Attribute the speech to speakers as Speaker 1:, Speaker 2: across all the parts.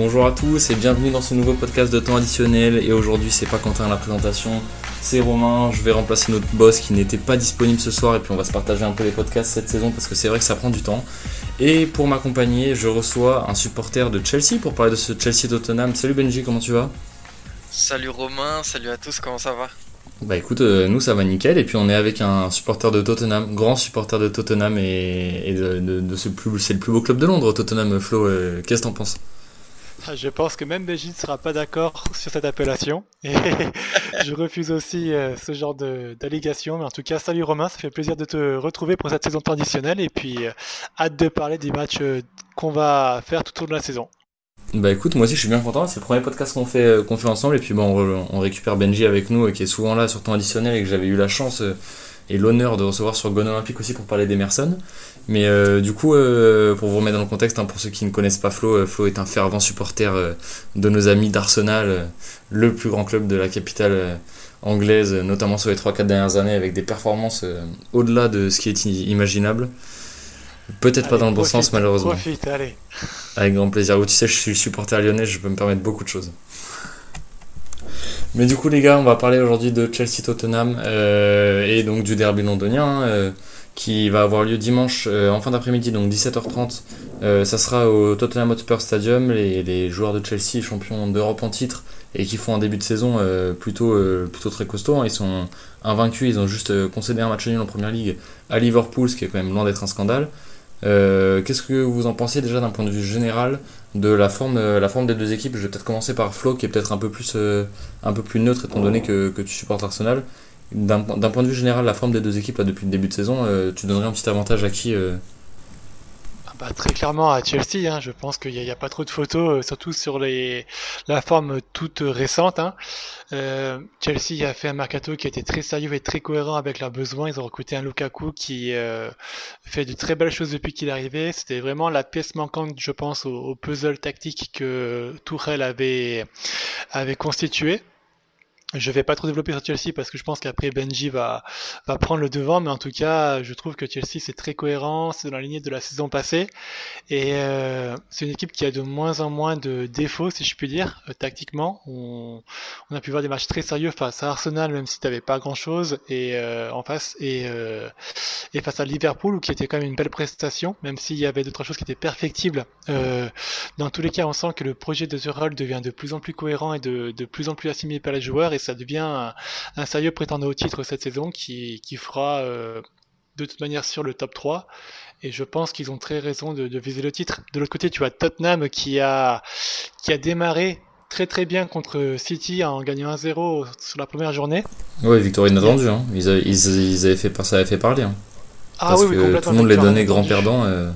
Speaker 1: Bonjour à tous et bienvenue dans ce nouveau podcast de temps additionnel. Et aujourd'hui, c'est pas Quentin à la présentation, c'est Romain. Je vais remplacer notre boss qui n'était pas disponible ce soir et puis on va se partager un peu les podcasts cette saison parce que c'est vrai que ça prend du temps. Et pour m'accompagner, je reçois un supporter de Chelsea pour parler de ce Chelsea Tottenham. Salut Benji, comment tu vas?
Speaker 2: Salut Romain, salut à tous, comment ça va?
Speaker 1: Bah écoute, euh, nous ça va nickel et puis on est avec un supporter de Tottenham, grand supporter de Tottenham et, de, ce plus, c'est le plus beau club de Londres, Tottenham. Flo, euh, qu'est-ce que t'en penses?
Speaker 3: je pense que même Benji ne sera pas d'accord sur cette appellation. Je refuse aussi euh, ce genre d'allégation. Mais en tout cas, salut Romain, ça fait plaisir de te retrouver pour cette saison traditionnelle. Et puis, euh, hâte de parler des matchs euh, qu'on va faire tout au long de la saison.
Speaker 1: Bah écoute, moi aussi je suis bien content. C'est le premier podcast qu'on fait, qu'on fait ensemble. Et puis, bon, on, récupère Benji avec nous, qui est souvent là sur temps additionnel et que j'avais eu la chance et l'honneur de recevoir sur Gone Olympique aussi pour parler d'Emerson. Mais euh, du coup, euh, pour vous remettre dans le contexte, hein, pour ceux qui ne connaissent pas Flo, euh, Flo est un fervent supporter de nos amis d'Arsenal, le plus grand club de la capitale anglaise, notamment sur les 3-4 dernières années, avec des performances au-delà de ce qui est imaginable. Peut-être pas dans le bon sens, malheureusement.
Speaker 3: Profite, allez.
Speaker 1: Avec grand plaisir. tu sais, je suis supporter lyonnais, je peux me permettre beaucoup de choses. Mais du coup, les gars, on va parler aujourd'hui de Chelsea-Tottenham et donc du derby londonien. Hein, qui va avoir lieu dimanche euh, en fin d'après-midi, donc 17h30. Euh, ça sera au Tottenham Hotspur Stadium. Les, joueurs de Chelsea, champions d'Europe en titre, et qui font un début de saison euh, plutôt, très costaud. Hein. Ils sont invaincus, ils ont juste concédé un match nul en première ligue à Liverpool, ce qui est quand même loin d'être un scandale. Qu'est-ce que vous en pensez déjà d'un point de vue général de la forme, des deux équipes? Je vais peut-être commencer par Flo, qui est peut-être un peu plus, un peu plus neutre étant donné que, que tu supportes Arsenal. D'un point de vue général, la forme des deux équipes depuis le début de saison, euh, tu donnerais un petit avantage à qui euh
Speaker 3: ah bah, Très clairement à Chelsea, hein. je pense qu'il n'y a, pas trop de photos, euh, surtout sur les, la forme toute récente. Hein. Chelsea a fait un mercato qui a été très sérieux et très cohérent avec leurs besoins. Ils ont recruté un Lukaku qui fait de très belles choses depuis qu'il est arrivé. C'était vraiment la pièce manquante, je pense, au, au puzzle tactique que Tourelle avait, avait constitué. Je vais pas trop développer sur Chelsea parce que je pense qu'après Benji va, va prendre le devant, mais en tout cas, je trouve que Chelsea c'est très cohérent, c'est dans la lignée de la saison passée, et euh, c'est une équipe qui a de moins en moins de défauts, si je puis dire, euh, tactiquement. On, on, a pu voir des matchs très sérieux face à Arsenal, même si t'avais pas grand chose, et euh, en face, et, euh, et face à Liverpool, qui était quand même une belle prestation, même s'il y avait d'autres choses qui étaient perfectibles. Euh, dans tous les cas, on sent que le projet de The Roll devient de plus en plus cohérent et de, de plus en plus assimilé par les joueurs ça devient un, sérieux prétendant au titre cette saison qui, fera euh, de toute manière sur le top 3. Et je pense qu'ils ont très raison de, viser le titre. De l'autre côté, tu as Tottenham qui a, qui a démarré très très bien contre City en gagnant 1-0 sur la première journée.
Speaker 1: Oui, victoire inattendue. Hein. Ils, avaient, ils, avaient fait, ça avait fait parler. Hein. Ah, Parce que tout le monde les donnait grand perdant. Euh.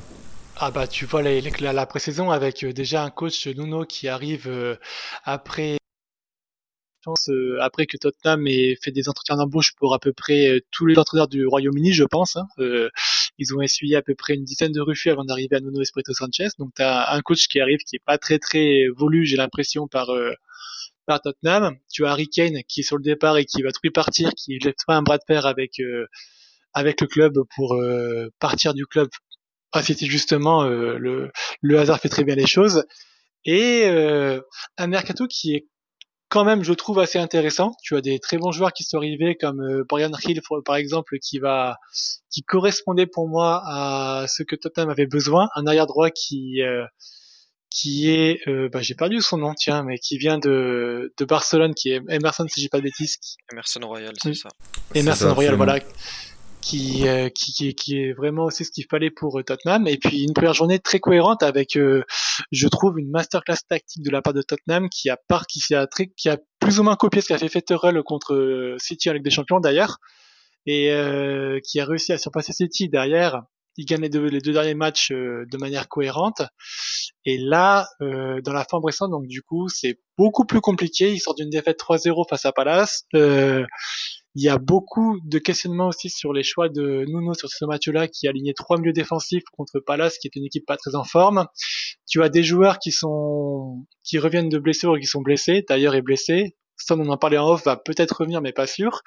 Speaker 3: Ah bah tu vois la, la pré-saison avec euh, déjà un coach Nuno qui arrive après pense, euh, après que Tottenham ait fait des entretiens d'embauche pour à peu près euh, tous les entraîneurs du Royaume-Uni, je pense. Hein, euh, ils ont essuyé à peu près une dizaine de refus avant d'arriver à Nuno Espirito Sanchez. Donc tu as un coach qui arrive qui est pas très très voulu, j'ai l'impression, par par Tottenham. Tu as Harry Kane qui est sur le départ et qui va tout partir, qui lève pas un bras de fer avec avec le club pour partir du club. Ah, c'était justement le, le hasard fait très bien les choses. Et un mercato qui est quand même, je trouve assez intéressant. Tu as des très bons joueurs qui sont arrivés, comme euh, Brian Hill, par exemple, qui va, qui correspondait pour moi à ce que Tottenham avait besoin. Un arrière droit qui, euh, qui est, euh, bah, j'ai perdu son nom, tiens, mais qui vient de, de Barcelone, qui est Emerson, si j'ai pas de bêtises.
Speaker 2: Emerson Royal, c'est ça.
Speaker 3: Emerson Royal, voilà qui, euh, qui, qui, est vraiment aussi ce qu'il fallait pour euh, Tottenham. Et puis une première journée très cohérente avec, euh, je trouve, une masterclass tactique de la part de Tottenham qui a, part, qui, a, qui a plus ou moins copié ce qu'a fait Fetterell contre City avec des champions d'ailleurs, et qui a réussi à surpasser City derrière. Il gagne les deux, les deux derniers matchs de manière cohérente. Et là, dans la forme récente, donc du coup, c'est beaucoup plus compliqué. Il sort d'une défaite 3-0 face à Palace. Il y a beaucoup de questionnements aussi sur les choix de Nuno sur ce match-là qui a aligné trois milieux défensifs contre Palace qui est une équipe pas très en forme. Tu as des joueurs qui sont qui reviennent de blessures et qui sont blessés. D'ailleurs est blessé. Son on en parlait en off va peut-être revenir mais pas sûr.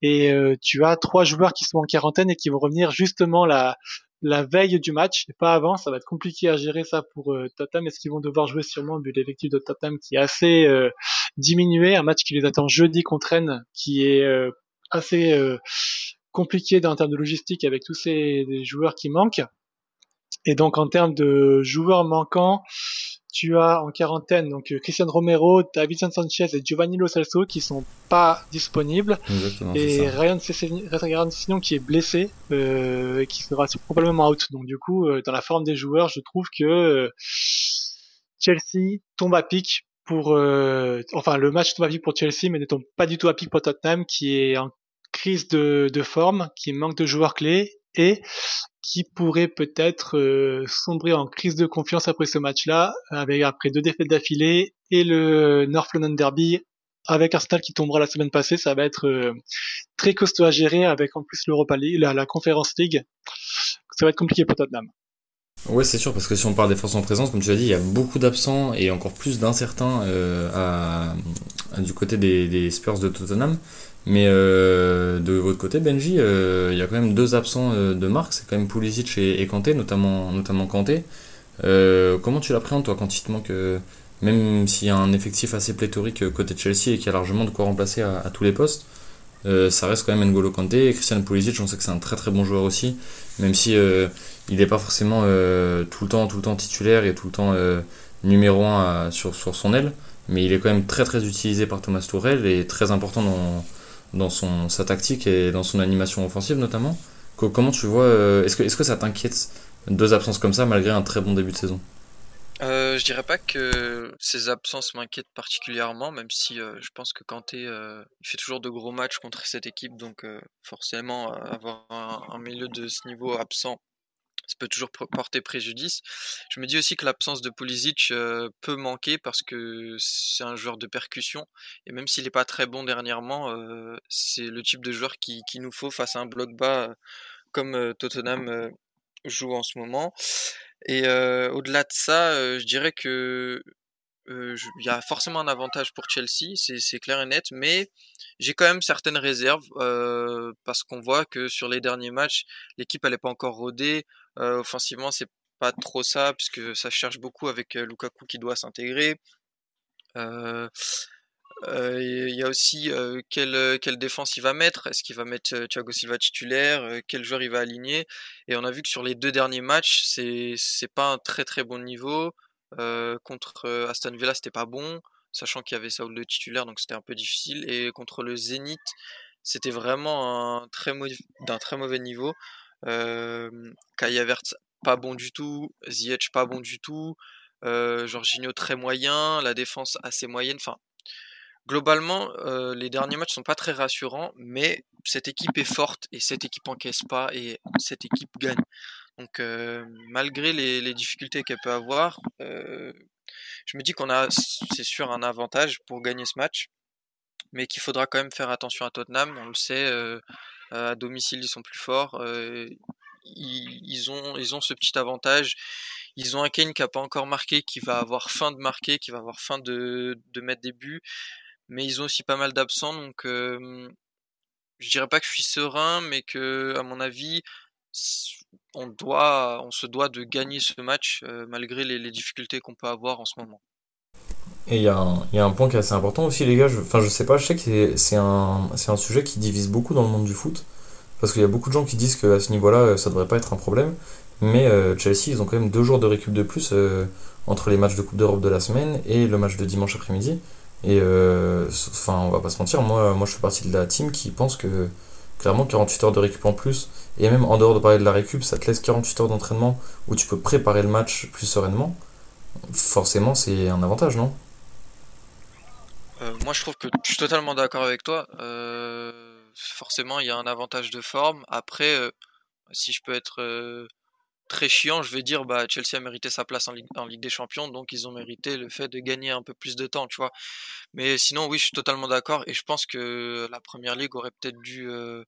Speaker 3: Et euh, tu as trois joueurs qui sont en quarantaine et qui vont revenir justement la la veille du match pas avant. Ça va être compliqué à gérer ça pour euh, Tottenham. Est-ce qu'ils vont devoir jouer sûrement vu l'effectif de Tottenham qui est assez euh, diminué, un match qui les attend jeudi contre Rennes, qui est euh, assez compliqué en termes de logistique avec tous ces joueurs qui manquent. Et donc en termes de joueurs manquants, tu as en quarantaine donc euh, Christian Romero, Davidson Sanchez et Giovanni Lo Celso qui sont pas disponibles et Ryan Sessegnon qui est blessé euh, et qui sera probablement out. Donc du coup, euh, dans la forme des joueurs, je trouve que Chelsea tombe à pic pour enfin le match tombe à pic pour Chelsea mais ne tombe pas du tout à pic pour Tottenham qui est en crise de, de forme, qui manque de joueurs clés et qui pourrait peut-être euh, sombrer en crise de confiance après ce match-là, avec après deux défaites d'affilée et le North London Derby avec Arsenal qui tombera la semaine passée, ça va être euh, très costaud à gérer avec en plus l'Europa League, la, la Conference League. Ça va être compliqué pour Tottenham.
Speaker 1: Ouais, c'est sûr, parce que si on parle des forces en présence, comme tu l'as dit, il y a beaucoup d'absents et encore plus d'incertains euh, du côté des, Spurs de Tottenham. Mais euh, de votre côté, Benji, euh, il y a quand même deux absents de marque, c'est quand même Pulisic et, Kanté, notamment, notamment Kanté. comment tu l'appréhendes, toi, quand il te manque, même s'il y a un effectif assez pléthorique côté Chelsea et qu'il y a largement de quoi remplacer à, tous les postes, ça reste quand même N'Golo Kanté. Et Christian Pulisic, on sait que c'est un très très bon joueur aussi, même si il n'est pas forcément tout, le temps, tout le temps titulaire et tout le temps numéro 1 sur, sur son aile, mais il est quand même très très utilisé par Thomas Tourelle et très important dans dans son, sa tactique et dans son animation offensive notamment. Comment tu vois, euh, est-ce que, est que ça t'inquiète deux absences comme ça malgré un très bon début de saison?
Speaker 2: Euh, je dirais pas que ces absences m'inquiètent particulièrement, même si euh, je pense que Kanté euh, fait toujours de gros matchs contre cette équipe, donc forcément avoir un, milieu de ce niveau absent, ça peut toujours porter préjudice. Je me dis aussi que l'absence de Pulisic euh, peut manquer parce que c'est un joueur de percussion et même s'il n'est pas très bon dernièrement, euh, c'est le type de joueur qui, qui, nous faut face à un bloc bas euh, comme Tottenham joue en ce moment. Et au-delà de ça, je dirais que il y a forcément un avantage pour Chelsea, c'est clair et net, mais j'ai quand même certaines réserves parce qu'on voit que sur les derniers matchs, l'équipe elle pas encore rodée. Offensivement, c'est pas trop ça puisque ça cherche beaucoup avec Lukaku qui doit s'intégrer. Il y a aussi quelle, quelle défense il va mettre. Est-ce qu'il va mettre Thiago Silva titulaire Quel joueur il va aligner? Et on a vu que sur les deux derniers matchs, c'est c'est pas un très très bon niveau. contre Aston Villa, c'était pas bon sachant qu'il y avait Saul de titulaire, donc c'était un peu difficile. Et contre le Zénith, c'était vraiment un très d'un très mauvais niveau. Euh, Kaya pas bon du tout, Ziyech pas bon du tout, euh, Jorginho très moyen, la défense assez moyenne. Enfin, globalement, euh, les derniers matchs sont pas très rassurants, mais cette équipe est forte et cette équipe encaisse pas et cette équipe gagne. Donc, euh, malgré les, difficultés qu'elle peut avoir, euh, je me dis qu'on a, c'est sûr, un avantage pour gagner ce match, mais qu'il faudra quand même faire attention à Tottenham. On le sait, à domicile ils sont plus forts. Ils, ont, ils ont ce petit avantage. Ils ont un Kane qui a pas encore marqué, qui va avoir fin de marquer, qui va avoir fin de, de mettre des buts. Mais ils ont aussi pas mal d'absents, donc euh, je dirais pas que je suis serein, mais que à mon avis, on doit, on se doit de gagner ce match euh, malgré les, difficultés qu'on peut avoir en ce moment.
Speaker 1: Et il y, a un point qui est assez important aussi, les gars. Je, enfin, je sais pas, je sais que c'est un, sujet qui divise beaucoup dans le monde du foot. Parce qu'il y a beaucoup de gens qui disent qu'à ce niveau-là, euh, ça devrait pas être un problème. Mais euh, Chelsea, ils ont quand même deux jours de récup de plus entre les matchs de Coupe d'Europe de la semaine et le match de dimanche après-midi. Et enfin, on va pas se mentir, moi, moi je fais partie de la team qui pense que clairement 48 heures de récup en plus, et même en dehors de parler de la récup, ça te laisse 48 heures d'entraînement où tu peux préparer le match plus sereinement. Forcément, c'est un avantage, non?
Speaker 2: Euh, Moi, je trouve que je suis totalement d'accord avec toi. Euh, forcément, il y a un avantage de forme. Après, euh, si je peux être très chiant, je vais dire bah Chelsea a mérité sa place en Ligue, des Champions, donc ils ont mérité le fait de gagner un peu plus de temps, tu vois. Mais sinon, oui, je suis totalement d'accord et je pense que la Première Ligue aurait peut-être dû euh,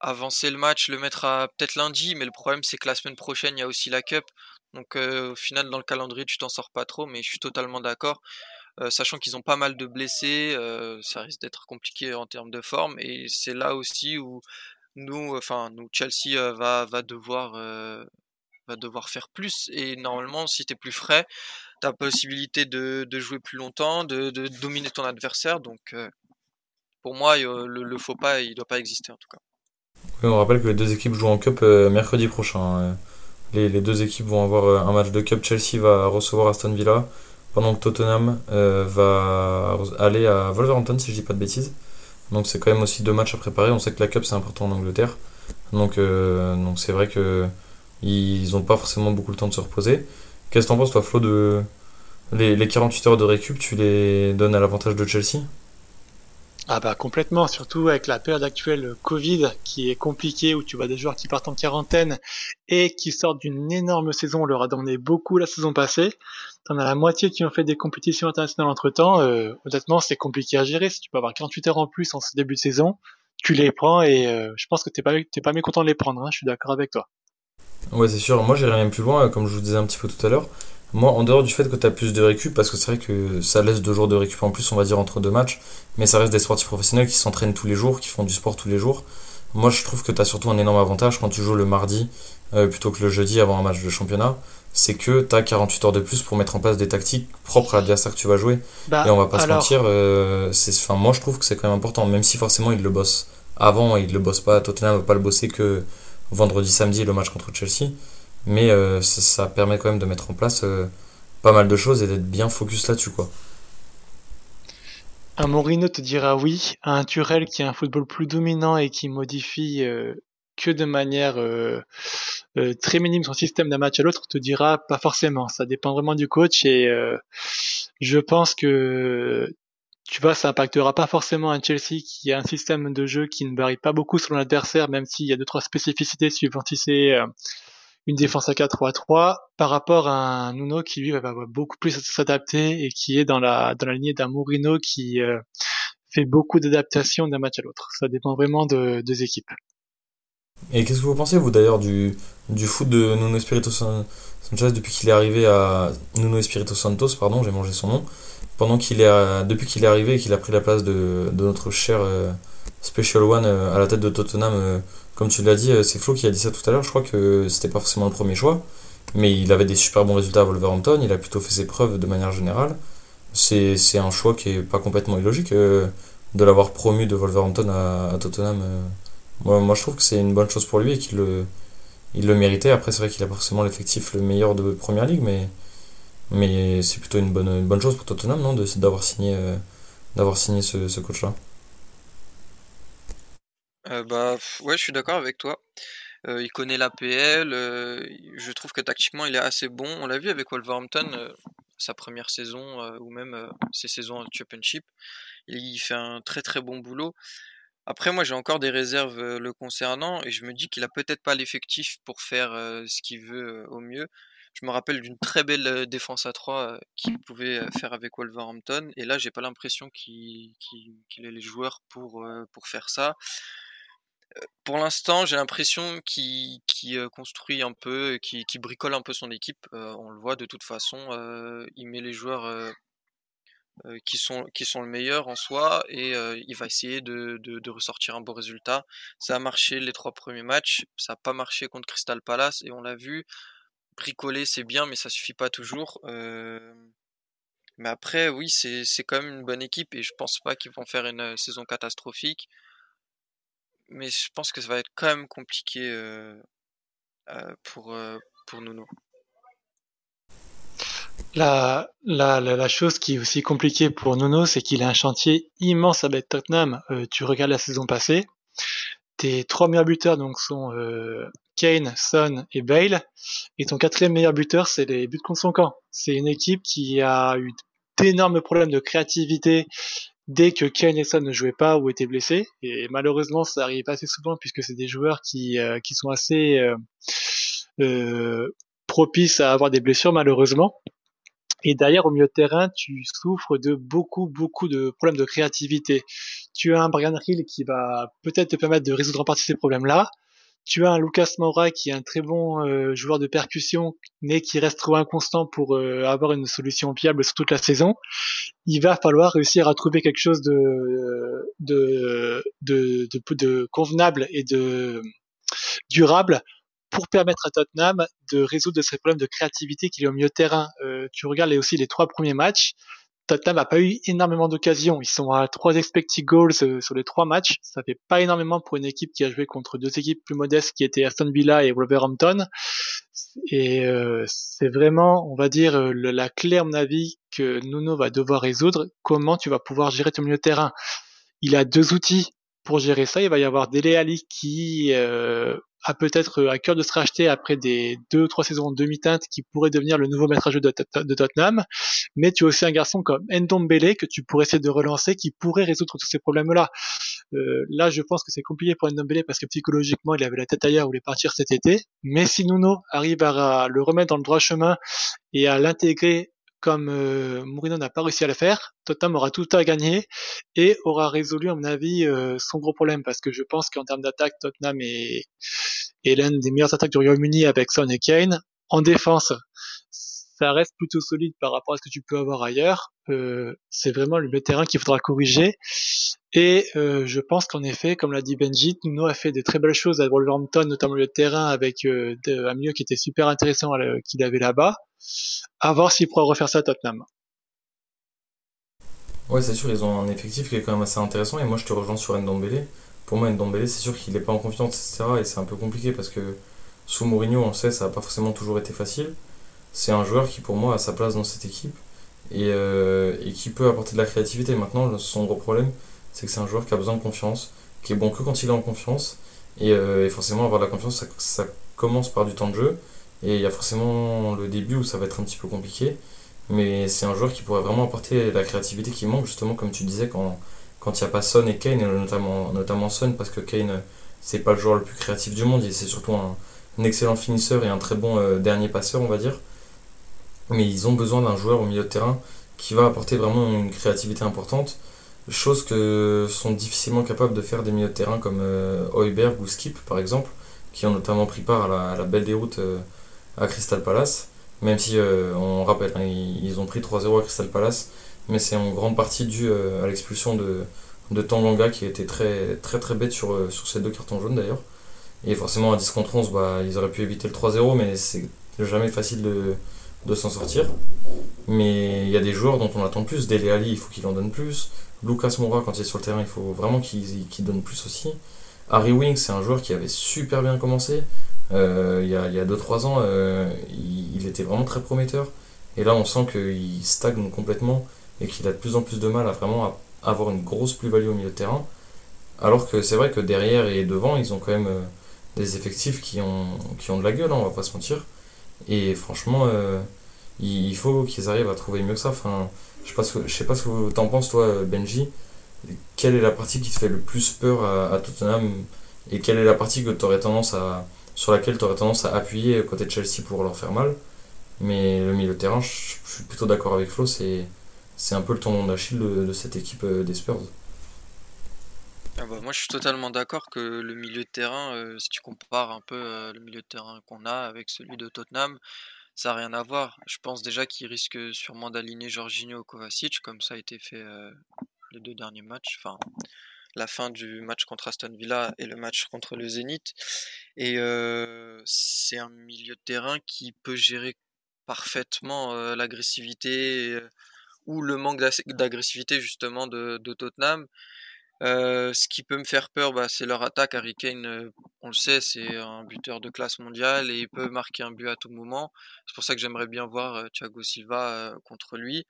Speaker 2: avancer le match, le mettre à peut-être lundi, mais le problème c'est que la semaine prochaine il y a aussi la Cup, donc euh, au final dans le calendrier tu t'en sors pas trop, mais je suis totalement d'accord. Euh, sachant qu'ils ont pas mal de blessés, ça risque d'être compliqué en termes de forme et c'est là aussi où nous, enfin, nous, Chelsea va, va devoir, devoir faire plus. Et normalement, si tu es plus frais, tu as possibilité de, jouer plus longtemps, de, dominer ton adversaire. Donc, pour moi, le, faux pas, il doit pas exister en tout cas.
Speaker 1: on rappelle que les deux équipes jouent en Cup mercredi prochain. Hein. Les, deux équipes vont avoir un match de Cup. Chelsea va recevoir Aston Villa pendant que Tottenham euh, va aller à Wolverhampton, si je dis pas de bêtises. Donc c'est quand même aussi deux matchs à préparer. On sait que la Cup c'est important en Angleterre. Donc euh, donc c'est vrai que ils n'ont pas forcément beaucoup le temps de se reposer. Qu'est-ce que t'en penses toi Flo de les, les 48 heures de récup, tu les donnes à l'avantage de Chelsea?
Speaker 3: Ah bah complètement, surtout avec la période actuelle Covid qui est compliquée où tu vois des joueurs qui partent en quarantaine et qui sortent d'une énorme saison, on leur a donné beaucoup la saison passée. T'en as la moitié qui ont fait des compétitions internationales entre temps. Euh, honnêtement, c'est compliqué à gérer. Si tu peux avoir 48 heures en plus en ce début de saison, tu les prends et euh, je pense que t'es pas, pas mécontent de les prendre. Hein, je suis d'accord avec toi.
Speaker 1: Ouais, c'est sûr. Moi, j'irai même plus loin, comme je vous disais un petit peu tout à l'heure. Moi, en dehors du fait que tu as plus de récup, parce que c'est vrai que ça laisse deux jours de récup en plus, on va dire, entre deux matchs, mais ça reste des sportifs professionnels qui s'entraînent tous les jours, qui font du sport tous les jours. Moi, je trouve que tu as surtout un énorme avantage quand tu joues le mardi euh, plutôt que le jeudi avant un match de championnat. C'est que tu as 48 heures de plus pour mettre en place des tactiques propres à l'adversaire que tu vas jouer. Bah, et on va pas se mentir, euh, moi je trouve que c'est quand même important, même si forcément il le bosse avant, il le bosse pas, Tottenham va pas le bosser que vendredi, samedi, le match contre Chelsea. Mais euh, ça, permet quand même de mettre en place euh, pas mal de choses et d'être bien focus là-dessus. quoi.
Speaker 3: Un Morino te dira oui, un Turel qui a un football plus dominant et qui modifie euh, que de manière très minime son système d'un match à l'autre te dira pas forcément. Ça dépend vraiment du coach et je pense que tu vois, ça impactera pas forcément un Chelsea qui a un système de jeu qui ne varie pas beaucoup selon l'adversaire, même s'il y a deux trois spécificités suivant si c'est une défense à 4-3-3 par rapport à un Nuno qui lui va beaucoup plus s'adapter et qui est dans la dans la lignée d'un Mourinho qui euh, fait beaucoup d'adaptations d'un match à l'autre. Ça dépend vraiment de, des équipes.
Speaker 1: Et qu'est-ce que vous pensez vous d'ailleurs du, du foot de Nuno Espirito Sanchez depuis qu'il est arrivé à Nuno Espirito Santos pardon j'ai mangé son nom pendant qu'il est depuis qu'il est arrivé et qu'il a pris la place de, notre cher euh, Special One euh, à la tête de Tottenham comme tu l'as dit, euh, c'est Flo qui a dit ça tout à l'heure, je crois que c'était pas forcément le premier choix, mais il avait des super bons résultats à Wolverhampton, il a plutôt fait ses preuves de manière générale. C'est un choix qui est pas complètement illogique euh, de l'avoir promu de Wolverhampton à, Tottenham. Euh. Moi, moi, je trouve que c'est une bonne chose pour lui et qu'il le, il le méritait. Après, c'est vrai qu'il a forcément l'effectif le meilleur de Première Ligue, mais, mais c'est plutôt une bonne, une bonne chose pour Tottenham, non, d'avoir signé, d'avoir signé ce, ce coach-là.
Speaker 2: Euh, bah ouais, je suis d'accord avec toi. Euh, il connaît l'APL. Euh, je trouve que tactiquement, il est assez bon. On l'a vu avec Wolverhampton, sa première saison ou même ses saisons en Championship. Il fait un très très bon boulot. Après, moi, j'ai encore des réserves le concernant et je me dis qu'il a peut-être pas l'effectif pour faire ce qu'il veut au mieux. Je me rappelle d'une très belle défense à 3 qu'il pouvait faire avec Wolverhampton et là, j'ai pas l'impression qu'il ait les joueurs pour, pour faire ça pour l'instant, j'ai l'impression qu'il construit un peu, qu'il bricole un peu son équipe. On le voit de toute façon, il met les joueurs qui, sont, qui sont le meilleur en soi et il va essayer de, de, ressortir un beau résultat. Ça a marché les trois premiers matchs, ça n'a pas marché contre Crystal Palace et on l'a vu. Bricoler, c'est bien, mais ça suffit pas toujours. Mais après, oui, c'est quand même une bonne équipe et je pense pas qu'ils vont faire une saison catastrophique mais je pense que ça va être quand même compliqué euh, euh, pour, euh, Nuno.
Speaker 3: La, chose qui est aussi compliquée pour Nuno, c'est qu'il a un chantier immense avec Tottenham. tu regardes la saison passée, tes trois meilleurs buteurs donc sont Kane, Son et Bale, et ton quatrième meilleur buteur, c'est les buts contre son camp. C'est une équipe qui a eu d'énormes problèmes de créativité dès que Kane et Son ne jouaient pas ou étaient blessés. Et malheureusement, ça arrive assez souvent puisque c'est des joueurs qui, euh, qui sont assez euh, euh, propices à avoir des blessures malheureusement. Et derrière, au milieu de terrain, tu souffres de beaucoup, beaucoup de problèmes de créativité. Tu as un Brian Hill qui va peut-être te permettre de résoudre en partie ces problèmes-là. Tu as un Lucas Moura qui est un très bon euh, joueur de percussion, mais qui reste trop inconstant pour euh, avoir une solution viable sur toute la saison. Il va falloir réussir à trouver quelque chose de convenable et de durable pour permettre à Tottenham de résoudre ces problèmes de créativité qu'il a au milieu terrain. Euh, tu regardes aussi les trois premiers matchs, Tottenham n'a pas eu énormément d'occasions. Ils sont à trois expected goals euh, sur les trois matchs. Ça fait pas énormément pour une équipe qui a joué contre deux équipes plus modestes qui étaient Aston Villa et Wolverhampton. Et euh, c'est vraiment, on va dire, euh, la clé à mon avis que Nuno va devoir résoudre. Comment tu vas pouvoir gérer ton milieu de terrain? Il a deux outils pour gérer ça. Il va y avoir Dele Ali qui a peut-être à cœur de se racheter après des deux trois saisons en demi-teinte qui pourrait devenir le nouveau maître à jeu de, Tottenham. Mais tu as aussi un garçon comme Ndombele que tu pourrais essayer de relancer qui pourrait résoudre tous ces problèmes-là. Euh, là, je pense que c'est compliqué pour Ndombele parce que psychologiquement, il avait la tête ailleurs, il voulait partir cet été. Mais si Nuno arrive à le remettre dans le droit chemin et à l'intégrer comme euh, Mourinho n'a pas réussi à le faire, Tottenham aura tout à gagner et aura résolu, à mon avis, euh, son gros problème parce que je pense qu'en termes d'attaque, Tottenham est, est l'une des meilleures attaques du Royaume-Uni avec Son et Kane. En défense, ça reste plutôt solide par rapport à ce que tu peux avoir ailleurs. Euh, c'est vraiment le terrain qu'il faudra corriger. Et euh, je pense qu'en effet, comme l'a dit Benji, Nuno a fait de très belles choses à Wolverhampton, notamment le terrain avec euh, un milieu qui était super intéressant qu'il avait là-bas. À voir s'il pourra refaire ça à Tottenham.
Speaker 1: Ouais, c'est sûr, ils ont un effectif qui est quand même assez intéressant. Et moi, je te rejoins sur Ndombele. Pour moi, Ndombele, c'est sûr qu'il n'est pas en confiance, etc. Et c'est un peu compliqué parce que sous Mourinho, on sait, ça n'a pas forcément toujours été facile. C'est un joueur qui, pour moi, a sa place dans cette équipe et, euh, et qui peut apporter de la créativité. Maintenant, son gros problème, c'est que c'est un joueur qui a besoin de confiance, qui est bon que quand il est en confiance. Et, euh, forcément, avoir de la confiance, ça, commence par du temps de jeu. Et il y a forcément le début où ça va être un petit peu compliqué. Mais c'est un joueur qui pourrait vraiment apporter la créativité qui manque, justement, comme tu disais, quand quand il n'y a pas Son et Kane, notamment, notamment Son, parce que Kane, c'est pas le joueur le plus créatif du monde, c'est surtout un, excellent finisseur et un très bon euh, dernier passeur, on va dire. Mais ils ont besoin d'un joueur au milieu de terrain qui va apporter vraiment une créativité importante chose que sont difficilement capables de faire des milieux de terrain comme euh, ou Skip par exemple, qui ont notamment pris part à la, belle déroute euh, à Crystal Palace, même si euh, on rappelle, hein, ils, ont pris 3-0 à Crystal Palace, mais c'est en grande partie dû euh, à l'expulsion de, de Tanganga qui était très très très bête sur, sur ces deux cartons jaunes d'ailleurs. Et forcément à 10 contre 11, bah, ils auraient pu éviter le 3-0, mais c'est jamais facile de, de s'en sortir. Mais il y a des joueurs dont on attend plus. Dele Ali, il faut qu'il en donne plus. Lucas Moura, quand il est sur le terrain, il faut vraiment qu'il donne plus aussi. Harry Wing, c'est un joueur qui avait super bien commencé. Euh, il y a 2-3 ans, euh, il, était vraiment très prometteur. Et là, on sent qu'il stagne complètement et qu'il a de plus en plus de mal à vraiment avoir une grosse plus-value au milieu de terrain. Alors que c'est vrai que derrière et devant, ils ont quand même euh, des effectifs qui ont, qui ont de la gueule, hein, on va pas se mentir. Et franchement, il faut qu'ils arrivent à trouver mieux que ça. Enfin, je sais pas ce que t'en penses, toi, Benji. Quelle est la partie qui te fait le plus peur à, Tottenham et quelle est la partie que aurais tendance à, sur laquelle tu aurais tendance à appuyer côté de Chelsea pour leur faire mal? Mais le milieu de terrain, je, suis plutôt d'accord avec Flo, c'est, c'est un peu le tendon d'Achille de, cette équipe euh, des Spurs.
Speaker 2: Ah bah, moi, je suis totalement d'accord que le milieu de terrain, euh, si tu compares un peu euh, le milieu de terrain qu'on a avec celui de Tottenham, ça n'a rien à voir. Je pense déjà qu'il risque sûrement d'aligner Jorginho Kovacic, comme ça a été fait les deux derniers matchs. Enfin, la fin du match contre Aston Villa et le match contre le Zénith. Et c'est un milieu de terrain qui peut gérer parfaitement l'agressivité ou le manque d'agressivité justement de, Tottenham. Euh, ce qui peut me faire peur, bah, c'est leur attaque. Harry Kane, euh, on le sait, c'est un buteur de classe mondiale et il peut marquer un but à tout moment. C'est pour ça que j'aimerais bien voir euh, Thiago Silva contre lui.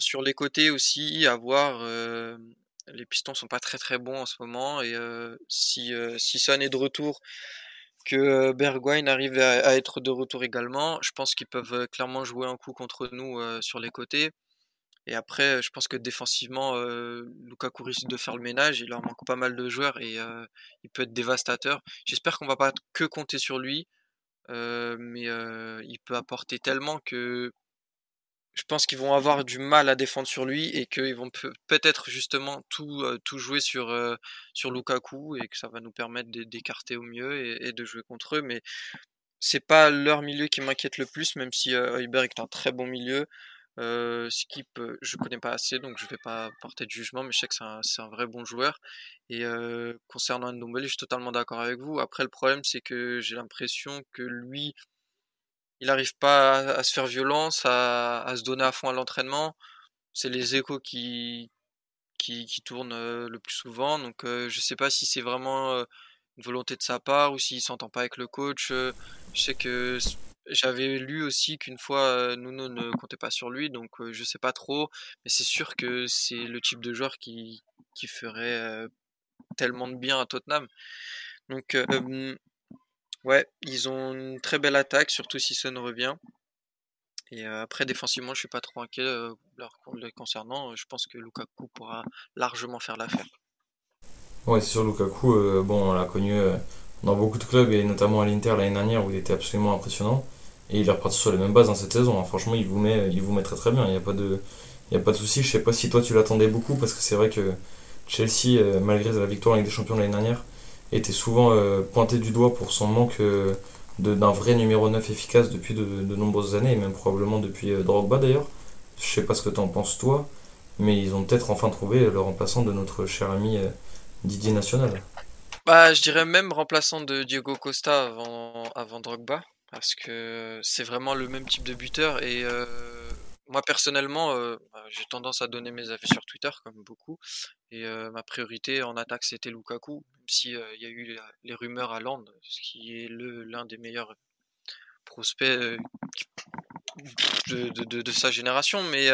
Speaker 2: sur les côtés aussi, à voir. les Pistons sont pas très très bons en ce moment et si si Son est de retour, que Bergwijn arrive à, être de retour également, je pense qu'ils peuvent clairement jouer un coup contre nous sur les côtés. Et après, je pense que défensivement, Lukaku risque de faire le ménage. Il leur manque pas mal de joueurs et il peut être dévastateur. J'espère qu'on va pas que compter sur lui, mais il peut apporter tellement que je pense qu'ils vont avoir du mal à défendre sur lui et qu'ils vont peut-être justement tout, tout jouer sur, sur Lukaku et que ça va nous permettre d'écarter au mieux et, de jouer contre eux. Mais c'est pas leur milieu qui m'inquiète le plus, même si euh, est un très bon milieu. Euh, Skip, je connais pas assez, donc je vais pas porter de jugement, mais je sais que c'est un, vrai bon joueur. Et concernant Ndombele, je suis totalement d'accord avec vous. Après, le problème, c'est que j'ai l'impression que lui, il n'arrive pas à, se faire violence, à, se donner à fond à l'entraînement. C'est les échos qui, qui, tournent euh, le plus souvent. Donc euh, je sais pas si c'est vraiment euh, une volonté de sa part ou s'il s'entend pas avec le coach. je sais que j'avais lu aussi qu'une fois Nuno ne comptait pas sur lui, donc je sais pas trop. Mais c'est sûr que c'est le type de joueur qui, qui ferait tellement de bien à Tottenham. Donc Ouais, ils ont une très belle attaque, surtout si Son revient. Et euh, après, défensivement, je suis pas trop inquiet euh, concernant. Je pense que Lukaku pourra largement faire l'affaire.
Speaker 1: Ouais, c'est sûr, Lukaku, euh, bon, on l'a connu dans beaucoup de clubs et notamment à l'Inter l'année dernière où il était absolument impressionnant. Et il est reparti sur les mêmes bases dans cette saison. Hein. Franchement, il vous met, il vous met très très bien. Il n'y a pas de, a pas de souci. Je sais pas si toi tu l'attendais beaucoup parce que c'est vrai que Chelsea, malgré la victoire avec des champions l'année dernière, était souvent euh, pointé du doigt pour son manque euh, d'un vrai numéro 9 efficace depuis de, nombreuses années, et même probablement depuis euh, Drogba d'ailleurs. Je sais pas ce que tu en penses toi, mais ils ont peut-être enfin trouvé le remplaçant de notre cher ami Didier National.
Speaker 2: Bah, je dirais même remplaçant de Diego Costa avant, avant Drogba, parce que c'est vraiment le même type de buteur et moi personnellement, euh, bah, j'ai tendance à donner mes avis sur Twitter comme beaucoup, et euh, ma priorité en attaque c'était Lukaku, même si euh, il y a eu les rumeurs à Land, ce qui est le l'un des meilleurs prospects de, de, de, sa génération, mais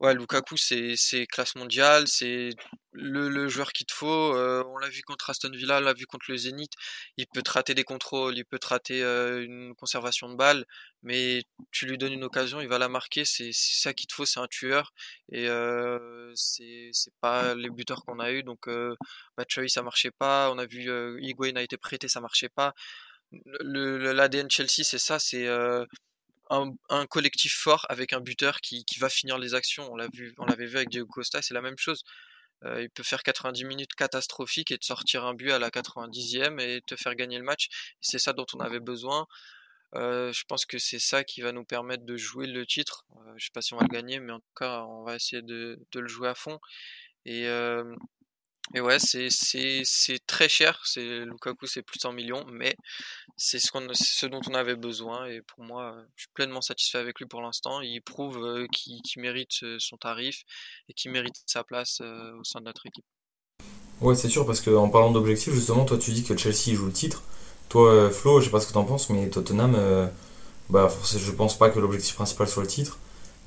Speaker 2: Ouais, Lukaku, c'est, classe mondiale, c'est le, le joueur qu'il te faut. Euh, on l'a vu contre Aston Villa, on l'a vu contre le Zénith. Il peut te des contrôles, il peut te euh, une conservation de balle, mais tu lui donnes une occasion, il va la marquer. C'est, ça qu'il te faut, c'est un tueur. Et euh, c'est, pas les buteurs qu'on a eu. Donc, euh, ça marchait pas. On a vu euh, Higuain a été prêté, ça marchait pas. Le, l'ADN Chelsea, c'est ça, c'est un, collectif fort avec un buteur qui, va finir les actions. On l'a vu, on l'avait vu avec Diego Costa, c'est la même chose. Euh, il peut faire 90 minutes catastrophiques et te sortir un but à la 90e et te faire gagner le match. C'est ça dont on avait besoin. Euh, je pense que c'est ça qui va nous permettre de jouer le titre. Euh, je sais pas si on va le gagner, mais en tout cas, on va essayer de, de le jouer à fond. Et et ouais, c'est, c'est, c'est très cher. C'est, Lukaku, c'est plus de 100 millions, mais c'est ce, qu'on, ce dont on avait besoin. Et pour moi, je suis pleinement satisfait avec lui pour l'instant. Il prouve euh, qu'il, mérite euh, son tarif et qu'il mérite sa place euh, au sein de notre équipe.
Speaker 1: Ouais, c'est sûr, parce qu'en parlant d'objectifs, justement, toi, tu dis que Chelsea joue le titre. Toi, Flo, je sais pas ce que t'en penses, mais Tottenham, bah, je pense pas que l'objectif principal soit le titre.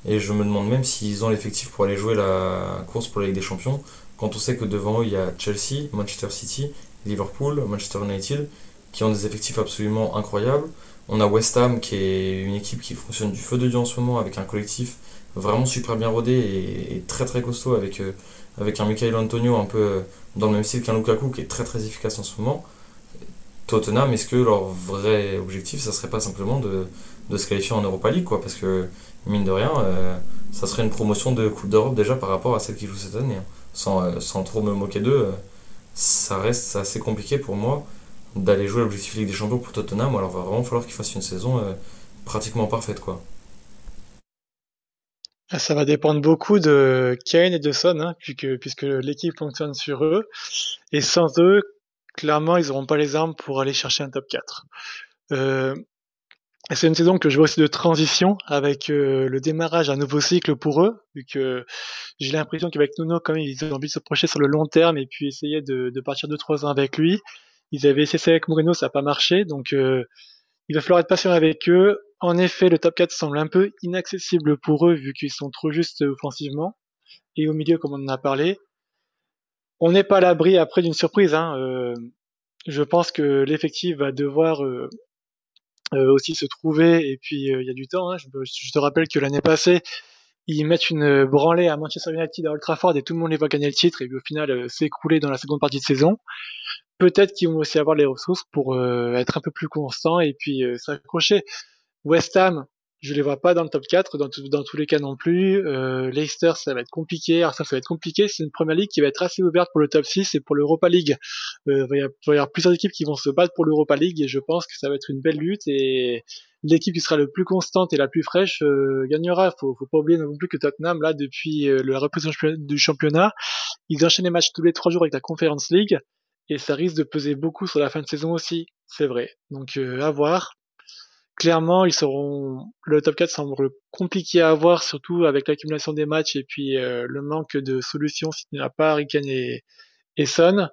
Speaker 1: Et je me demande même s'ils ont l'effectif pour aller jouer la course pour la Ligue des Champions quand on sait que devant eux, il y a Chelsea, Manchester City, Liverpool, Manchester United, qui ont des effectifs absolument incroyables. On a West Ham, qui est une équipe qui fonctionne du feu de Dieu en ce moment, avec un collectif vraiment super bien rodé et, très très costaud, avec, euh, avec un Michael Antonio un peu euh, dans le même style qu'un Lukaku, qui est très très efficace en ce moment. Tottenham, est-ce que leur vrai objectif, ça serait pas simplement de, se qualifier en Europa League, quoi? Parce que, mine de rien, euh, ça serait une promotion de Coupe d'Europe déjà par rapport à celle qui joue cette année. Hein. Euh, sans, trop me moquer d'eux, euh, ça reste assez compliqué pour moi d'aller jouer l'objectif Ligue des Champions pour Tottenham. Alors, il va vraiment falloir qu'ils fassent une saison euh, pratiquement parfaite. quoi.
Speaker 3: Ça va dépendre beaucoup de Kane et de Son, hein, puisque, l'équipe fonctionne sur eux. Et sans eux, clairement, ils n'auront pas les armes pour aller chercher un top 4. Euh, c'est une saison que je vois aussi de transition avec euh, le démarrage d'un nouveau cycle pour eux, vu que j'ai l'impression qu'avec Nuno, quand même, ils ont envie de se projeter sur le long terme et puis essayer de, de partir 2-3 ans avec lui. Ils avaient essayé avec Moreno, ça n'a pas marché, donc euh, il va falloir être patient avec eux. En effet, le top 4 semble un peu inaccessible pour eux, vu qu'ils sont trop justes offensivement. Et au milieu, comme on en a parlé, on n'est pas à l'abri après d'une surprise. Hein. Euh, je pense que l'effectif va devoir euh, aussi se trouver. Et puis euh, il y a du temps. Hein. Je, je, te rappelle que l'année passée, ils mettent une branlée à Manchester United à Old Trafford et tout le monde les voit gagner le titre et puis au final euh, s'écrouler dans la seconde partie de saison. Peut-être qu'ils vont aussi avoir les ressources pour être un peu plus constants et puis s'accrocher. West Ham, je les vois pas dans le top 4, dans, dans tous les cas non plus. Euh, Leicester, ça va être compliqué. Arsenal, ça va être compliqué. C'est une première ligue qui va être assez ouverte pour le top 6 et pour l'Europa League. Euh, il, va y avoir, plusieurs équipes qui vont se battre pour l'Europa League et je pense que ça va être une belle lutte et l'équipe qui sera le plus constante et la plus fraîche euh, gagnera. Faut, faut pas oublier non plus que Tottenham, là, depuis euh, la du championnat, ils enchaînent les matchs tous les trois jours avec la Conference League et ça risque de peser beaucoup sur la fin de saison aussi. C'est vrai. Donc euh, à voir clairement, ils seront le top 4 semble compliqué à avoir, surtout avec l'accumulation des matchs et puis euh, le manque de solutions s'il n'y a pas Harry et, et Son.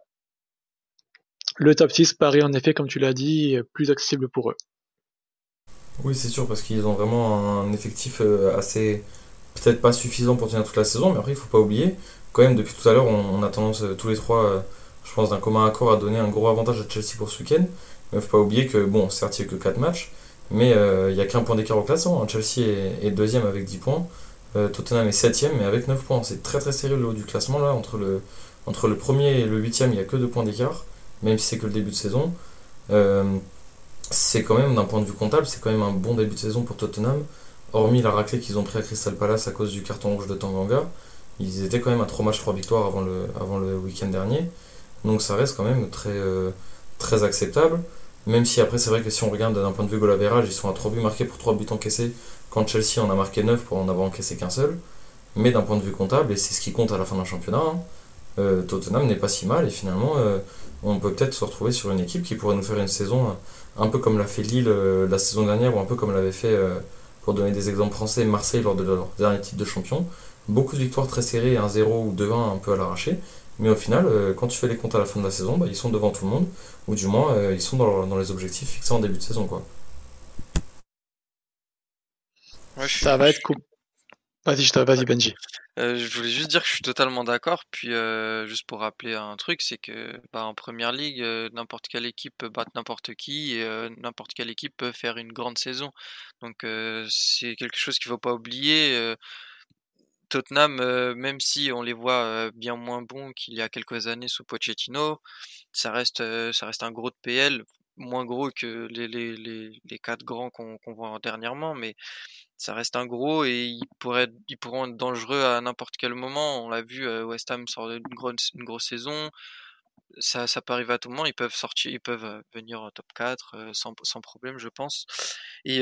Speaker 3: Le top 6 paraît en effet, comme tu l'as dit, plus accessible pour eux.
Speaker 1: Oui, c'est sûr, parce qu'ils ont vraiment un effectif euh, assez, peut-être pas suffisant pour tenir toute la saison, mais après, il faut pas oublier, quand même, depuis tout à l'heure, on, a tendance euh, tous les trois, je pense, d'un commun accord à donner un gros avantage à Chelsea pour ce week-end. Mais il faut pas oublier que, bon, certes, il n'y a que 4 matchs, mais euh, il n'y a qu'un point d'écart au classement. Hein. Chelsea est, deuxième avec 10 points. Euh, Tottenham est septième mais avec 9 points. C'est très très serré le haut du classement là. Entre le, entre le premier et le huitième, il n'y a que 2 points d'écart, même si c'est que le début de saison. Euh, c'est quand même, d'un point de vue comptable, c'est quand même un bon début de saison pour Tottenham. Hormis la raclée qu'ils ont pris à Crystal Palace à cause du carton rouge de Tanganga, ils étaient quand même à 3 matchs 3 victoires avant le, avant le week-end dernier. Donc ça reste quand même très, très acceptable. Même si après, c'est vrai que si on regarde d'un point de vue goal ils sont à 3 buts marqués pour 3 buts encaissés, quand Chelsea en a marqué 9 pour en avoir encaissé qu'un seul. Mais d'un point de vue comptable, et c'est ce qui compte à la fin d'un championnat, hein, euh, Tottenham n'est pas si mal et finalement, euh, on peut peut-être se retrouver sur une équipe qui pourrait nous faire une saison euh, un peu comme l'a fait Lille la saison dernière ou un peu comme l'avait fait, pour donner des exemples français, Marseille lors de leur dernier titre de champion. Beaucoup de victoires très serrées, 1-0 ou 2-1 un peu à l'arraché. Mais au final, quand tu fais les comptes à la fin de la saison, bah, ils sont devant tout le monde, ou du moins euh, ils sont dans, les objectifs fixés en début de saison. Quoi.
Speaker 3: Ça va être cool. Vas-y, vas-y Benji.
Speaker 2: Euh, je voulais juste dire que je suis totalement d'accord. Puis juste pour rappeler un truc, c'est que bah, en première ligue, n'importe quelle équipe peut battre n'importe qui et n'importe quelle équipe peut faire une grande saison. Donc c'est quelque chose qu'il faut pas oublier. Tottenham, euh, même si on les voit euh, bien moins bons qu'il y a quelques années sous Pochettino, ça reste, euh, ça reste un gros de PL, moins gros que les, les, les, quatre grands qu'on voit dernièrement, mais ça reste un gros et ils, pourraient, ils pourront être dangereux à n'importe quel moment. On l'a vu, West Ham sort d'une grosse, une grosse saison. Ça, ça peut arriver à tout moment. Ils peuvent sortir, ils peuvent venir en top 4 sans, sans problème, je pense. Et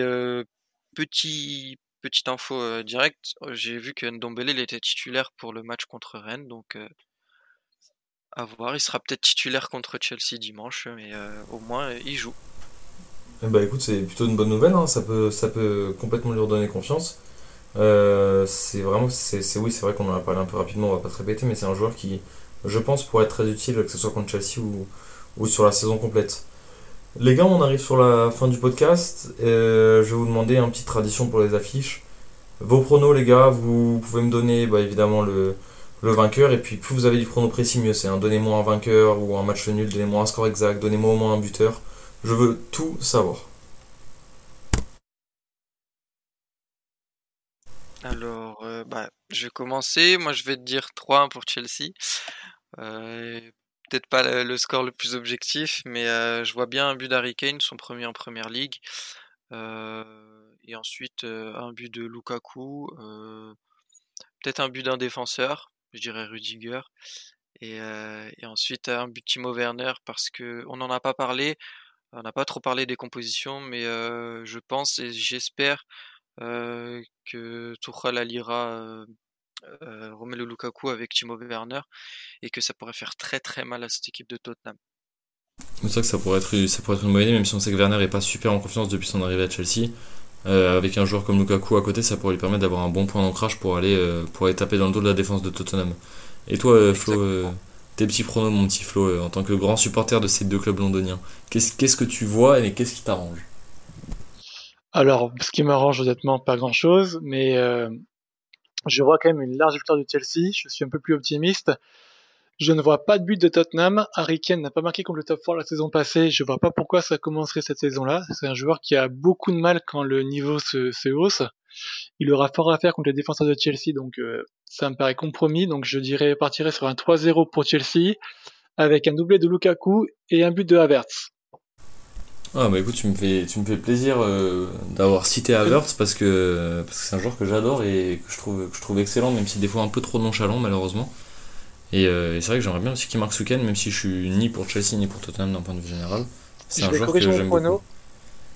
Speaker 2: petit Petite info euh, directe, euh, j'ai vu que Ndombele était titulaire pour le match contre Rennes, donc euh, à voir. Il sera peut-être titulaire contre Chelsea dimanche, mais au moins il joue.
Speaker 1: bah écoute, c'est plutôt une bonne nouvelle, hein. ça, peut, ça peut complètement lui redonner confiance. c'est vraiment, c'est, oui, c'est vrai qu'on en a parlé un peu rapidement, on va pas se répéter, mais c'est un joueur qui, je pense, pourrait être très utile, que ce soit contre Chelsea ou, ou sur la saison complète. Les gars, on arrive sur la fin du podcast. Euh, je vais vous demander un petit tradition pour les affiches. Vos pronos, les gars, vous pouvez me donner bah, évidemment le, vainqueur. Et puis, plus vous avez du prono précis, mieux c'est. Hein. Donnez-moi un vainqueur ou un match nul, donnez-moi un score exact, donnez-moi au moins un buteur. Je veux tout savoir.
Speaker 2: Alors, euh, bah, je vais commencer. Moi, je vais te dire 3-1 pour Chelsea. Euh, peut-être pas le, score le plus objectif, mais je vois bien un but d'Harry Kane, son premier en première ligue. et ensuite un but de Lukaku. peut-être un but d'un défenseur, je dirais Rudiger. Et, ensuite un but Timo Werner parce que on n'en a pas parlé. On n'a pas trop parlé des compositions, mais je pense et j'espère que Tuchel alliera euh, Romelu Lukaku avec Timo Werner et que ça pourrait faire très très mal à cette équipe de Tottenham.
Speaker 1: C'est vrai que ça pourrait, être, ça pourrait être une bonne idée, même si on sait que Werner est pas super en confiance depuis son arrivée à Chelsea. Euh, avec un joueur comme Lukaku à côté, ça pourrait lui permettre d'avoir un bon point d'ancrage pour aller, euh, pour aller taper dans le dos de la défense de Tottenham. Et toi, Flo, tes petits pronos, mon petit Flo, en tant que grand supporter de ces deux clubs londoniens, qu'est-ce, qu'est-ce que tu vois et qu'est-ce qui t'arrange?
Speaker 3: Alors, ce qui m'arrange honnêtement, pas grand-chose, mais je vois quand même une large victoire de Chelsea. Je suis un peu plus optimiste. Je ne vois pas de but de Tottenham. Harry Kane n'a pas marqué contre le top 4 la saison passée. Je vois pas pourquoi ça commencerait cette saison-là. C'est un joueur qui a beaucoup de mal quand le niveau se, hausse. Il aura fort à faire contre les défenseurs de Chelsea, donc euh, ça me paraît compromis. Donc je dirais partirai sur un 3-0 pour Chelsea avec un doublé de Lukaku et un but de Havertz.
Speaker 1: Ah bah écoute, tu me fais, tu me fais plaisir euh, d'avoir cité Havertz parce que parce que c'est un joueur que j'adore et que je trouve que je trouve excellent, même si des fois un peu trop nonchalant malheureusement. Et, euh, et c'est vrai que j'aimerais bien aussi qu'il marque ce week-end, même si je suis ni pour Chelsea ni pour Tottenham d'un point de vue général. C'est
Speaker 3: Je
Speaker 1: un
Speaker 3: vais
Speaker 1: joueur que j'aime beaucoup.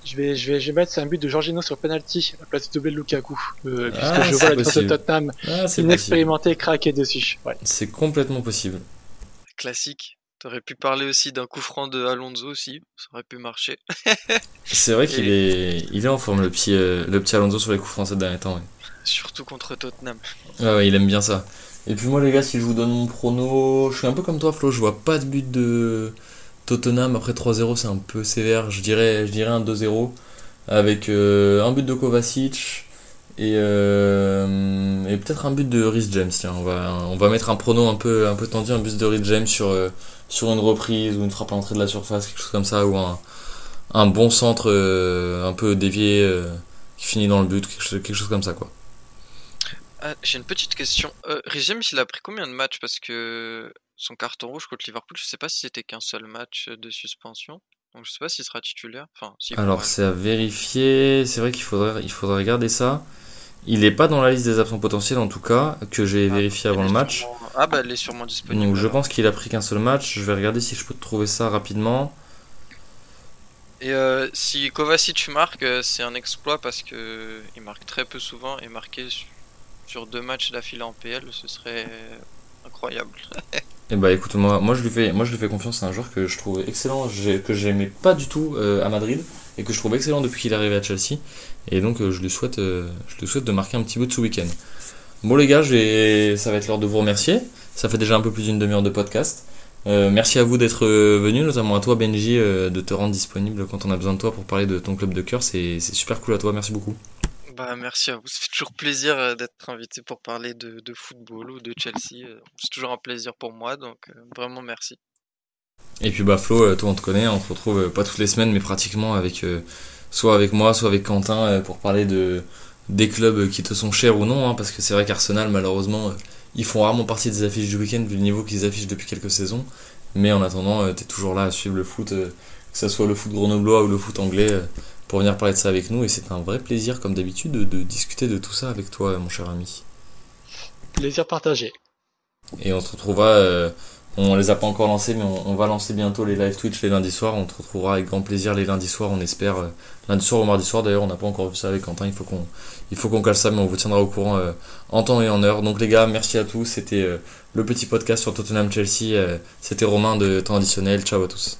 Speaker 3: Je vais, je vais, je vais mettre c'est un but de Jorginho sur penalty à la place de de Lukaku. Euh, puisque
Speaker 1: Ah,
Speaker 3: je
Speaker 1: c'est
Speaker 3: vois la défense de. Tottenham
Speaker 1: Ah, c'est possible.
Speaker 3: inexpérimenté craquer dessus. Ouais.
Speaker 1: C'est complètement possible.
Speaker 2: Classique. T'aurais pu parler aussi d'un coup franc de Alonso aussi, ça aurait pu marcher.
Speaker 1: C'est vrai qu'il est, il est en forme le petit, euh, le petit Alonso sur les coups français de dernier temps. ouais.
Speaker 2: Surtout contre Tottenham.
Speaker 1: Ouais, ouais, il aime bien ça. Et puis moi les gars, si je vous donne mon prono, je suis un peu comme toi Flo, je vois pas de but de Tottenham après 3-0, c'est un peu sévère, je dirais, je dirais un 2-0 avec euh, un but de Kovacic et, euh, et peut-être un but de Rhys James. Tiens, on va, on va mettre un prono un peu, un peu tendu, un but de Rhys James sur, sur une reprise ou une frappe à l'entrée de la surface, quelque chose comme ça, ou un, un bon centre euh, un peu dévié euh, qui finit dans le but, quelque chose, quelque chose comme ça quoi.
Speaker 2: Ah, J'ai une petite question. Euh, James, il a pris combien de matchs? Parce que son carton rouge contre Liverpool, je sais pas si c'était qu'un seul match de suspension. Donc je sais pas s'il sera titulaire. Enfin,
Speaker 1: Alors c'est à vérifier, c'est vrai qu'il faudrait, il faudrait regarder ça. Il n'est pas dans la liste des absents potentiels en tout cas, que j'ai
Speaker 2: Ah,
Speaker 1: vérifié avant le match.
Speaker 2: sûrement- Ah bah elle est sûrement disponible.
Speaker 1: Donc je pense qu'il a pris qu'un seul match. Je vais regarder si je peux trouver ça rapidement.
Speaker 2: Et euh, si Kovacic marque, euh, c'est un exploit parce que il marque très peu souvent et marquer su- sur deux matchs d'affilée en PL, ce serait incroyable.
Speaker 1: Et bah écoute, moi, moi, je lui fais, moi je lui fais confiance, c'est un joueur que je trouve excellent, que j'aimais pas du tout euh, à Madrid et que je trouve excellent depuis qu'il est arrivé à Chelsea. Et donc euh, je, lui souhaite, euh, je souhaite de marquer un petit bout de ce week-end. Bon les gars, ça va être l'heure de vous remercier. Ça fait déjà un peu plus d'une demi-heure de podcast. Euh, merci à vous d'être venus, notamment à toi Benji, de te rendre disponible quand on a besoin de toi pour parler de ton club de cœur. C'est super cool à toi, merci beaucoup.
Speaker 2: Bah merci à vous, ça fait toujours plaisir d'être invité pour parler de, football ou de Chelsea. C'est toujours un plaisir pour moi, donc vraiment merci.
Speaker 1: Et puis bah Flo, euh, toi on te connaît, on te retrouve euh, pas toutes les semaines mais pratiquement avec euh, soit avec moi, soit avec Quentin pour parler de des clubs qui te sont chers ou non, hein, parce que c'est vrai qu'Arsenal malheureusement ils font rarement partie des affiches du week-end vu le niveau qu'ils affichent depuis quelques saisons. Mais en attendant, euh, t'es toujours là à suivre le foot, que ce soit le foot grenoblois ou le foot anglais, pour venir parler de ça avec nous. Et c'est un vrai plaisir comme d'habitude de, de discuter de tout ça avec toi, mon cher ami.
Speaker 3: Plaisir partagé.
Speaker 1: Et on se retrouvera, euh, on les a pas encore lancés, mais on, va lancer bientôt les live Twitch les lundis soirs. On te retrouvera avec grand plaisir les lundis soirs, on espère. euh, lundi soir ou mardi soir, d'ailleurs, on n'a pas encore vu ça avec Quentin. Il faut qu'on il faut qu'on cale ça, mais on vous tiendra au courant euh, en temps et en heure. Donc, les gars, merci à tous. C'était euh, le petit podcast sur Tottenham Chelsea. C'était Romain de Temps Additionnel. Ciao à tous.